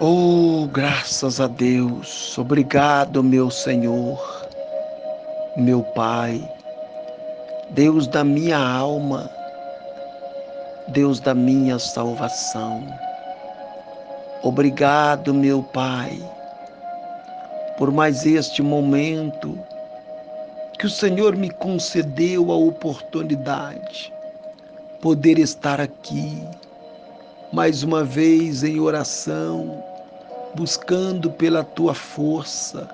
Oh, graças a Deus, obrigado, meu Senhor, meu Pai, Deus da minha alma, Deus da minha salvação. Obrigado, meu Pai, por mais este momento que o Senhor me concedeu a oportunidade poder estar aqui mais uma vez em oração, buscando pela tua força,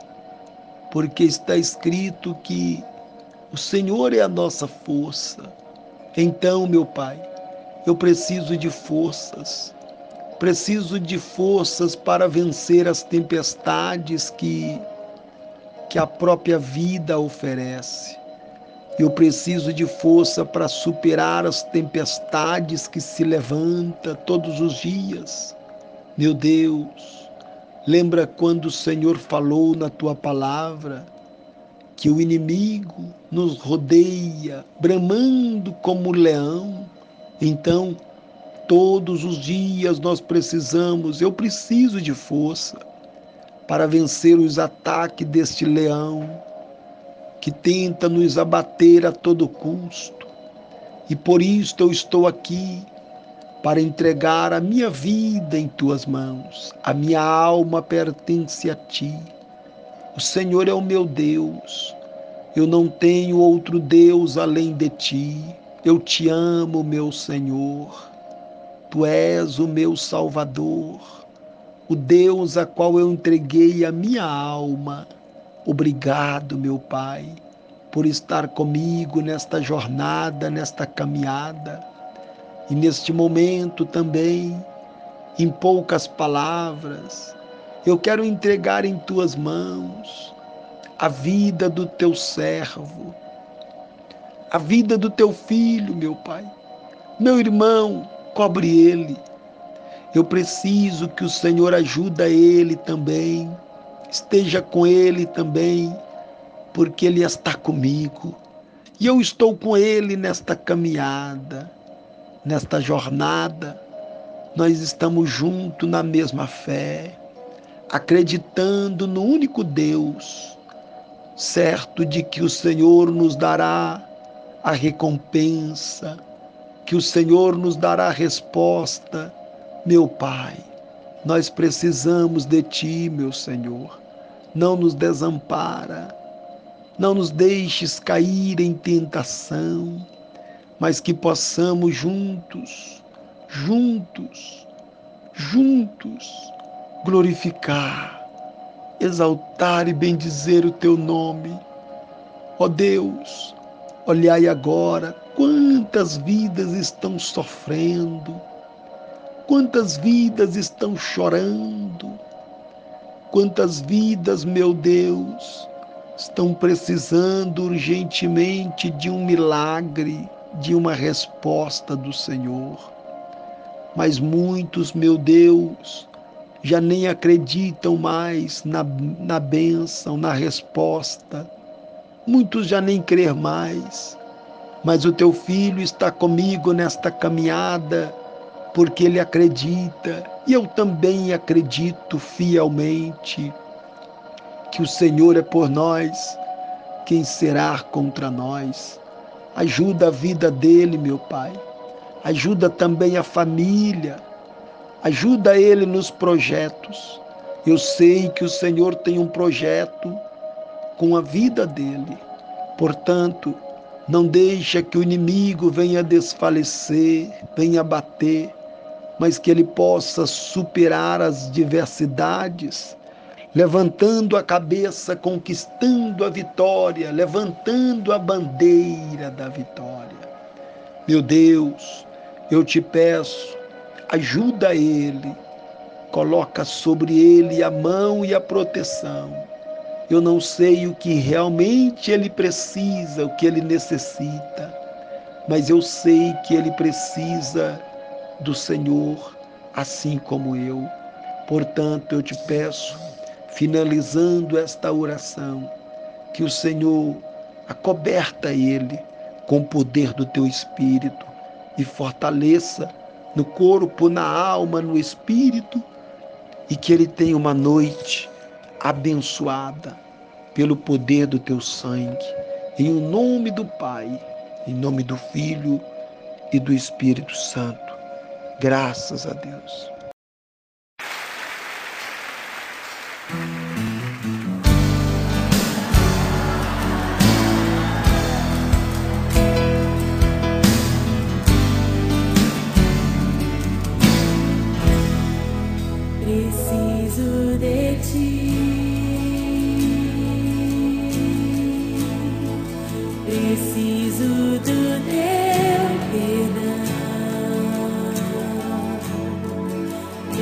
porque está escrito que o Senhor é a nossa força. Então, meu Pai, eu preciso de forças, preciso de forças para vencer as tempestades que, que a própria vida oferece. Eu preciso de força para superar as tempestades que se levantam todos os dias. Meu Deus, lembra quando o Senhor falou na tua palavra que o inimigo nos rodeia, bramando como leão. Então, todos os dias nós precisamos, eu preciso de força para vencer os ataques deste leão que tenta nos abater a todo custo. E por isto eu estou aqui para entregar a minha vida em tuas mãos. A minha alma pertence a ti. O Senhor é o meu Deus. Eu não tenho outro Deus além de ti. Eu te amo, meu Senhor. Tu és o meu Salvador, o Deus a qual eu entreguei a minha alma. Obrigado, meu Pai, por estar comigo nesta jornada, nesta caminhada. E neste momento também, em poucas palavras, eu quero entregar em tuas mãos a vida do teu servo, a vida do teu filho, meu Pai. Meu irmão, cobre ele. Eu preciso que o Senhor ajude ele também esteja com Ele também, porque Ele está comigo. E eu estou com Ele nesta caminhada, nesta jornada. Nós estamos juntos na mesma fé, acreditando no único Deus, certo de que o Senhor nos dará a recompensa, que o Senhor nos dará a resposta, meu Pai. Nós precisamos de Ti, meu Senhor não nos desampara, não nos deixes cair em tentação, mas que possamos juntos, juntos, juntos glorificar, exaltar e bendizer o teu nome. Ó Deus, olhai agora quantas vidas estão sofrendo, quantas vidas estão chorando Quantas vidas, meu Deus, estão precisando urgentemente de um milagre, de uma resposta do Senhor. Mas muitos, meu Deus, já nem acreditam mais na, na bênção, na resposta. Muitos já nem crer mais. Mas o teu filho está comigo nesta caminhada porque ele acredita, e eu também acredito fielmente, que o Senhor é por nós, quem será contra nós? Ajuda a vida dele, meu Pai. Ajuda também a família. Ajuda ele nos projetos. Eu sei que o Senhor tem um projeto com a vida dele. Portanto, não deixa que o inimigo venha desfalecer, venha bater mas que ele possa superar as diversidades, levantando a cabeça, conquistando a vitória, levantando a bandeira da vitória. Meu Deus, eu te peço, ajuda ele, coloca sobre ele a mão e a proteção. Eu não sei o que realmente ele precisa, o que ele necessita, mas eu sei que ele precisa do Senhor, assim como eu. Portanto, eu te peço, finalizando esta oração, que o Senhor acoberta ele com o poder do teu espírito e fortaleça no corpo, na alma, no espírito e que ele tenha uma noite abençoada pelo poder do teu sangue. Em nome do Pai, em nome do Filho e do Espírito Santo. Graças a Deus.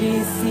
Preciso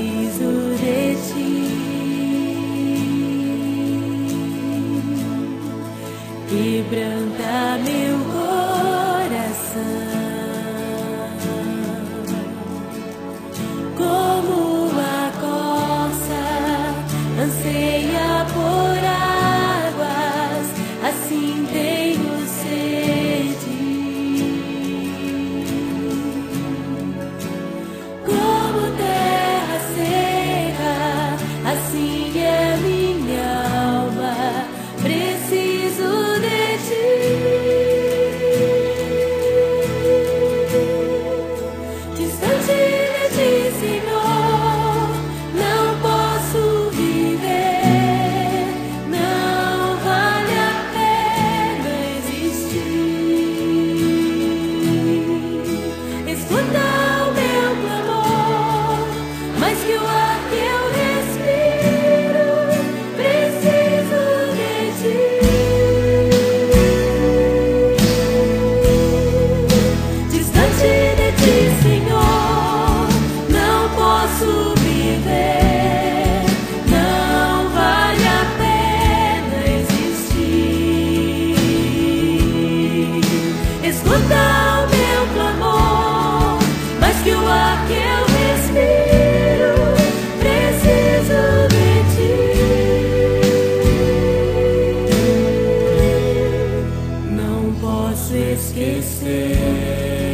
posso esquecer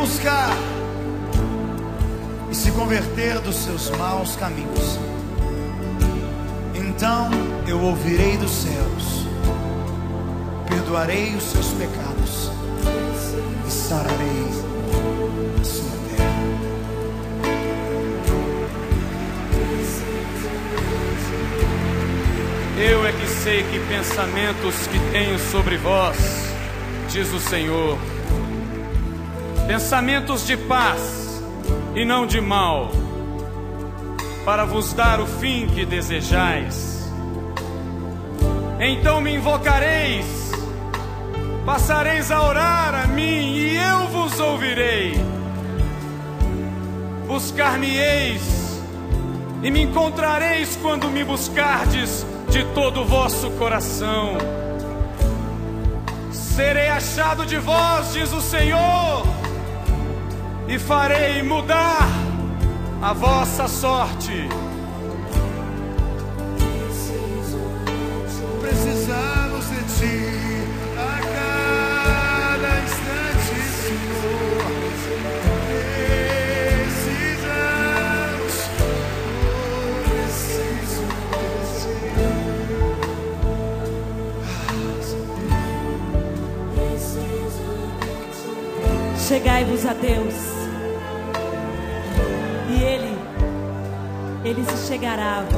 buscar e se converter dos seus maus caminhos, então eu ouvirei dos céus, perdoarei os seus pecados e sararei a sua terra. Eu é que sei que pensamentos que tenho sobre vós, diz o Senhor. Pensamentos de paz e não de mal, para vos dar o fim que desejais. Então me invocareis, passareis a orar a mim e eu vos ouvirei. Buscar-me-eis e me encontrareis quando me buscardes de todo o vosso coração. Serei achado de vós, diz o Senhor, e farei mudar a vossa sorte. E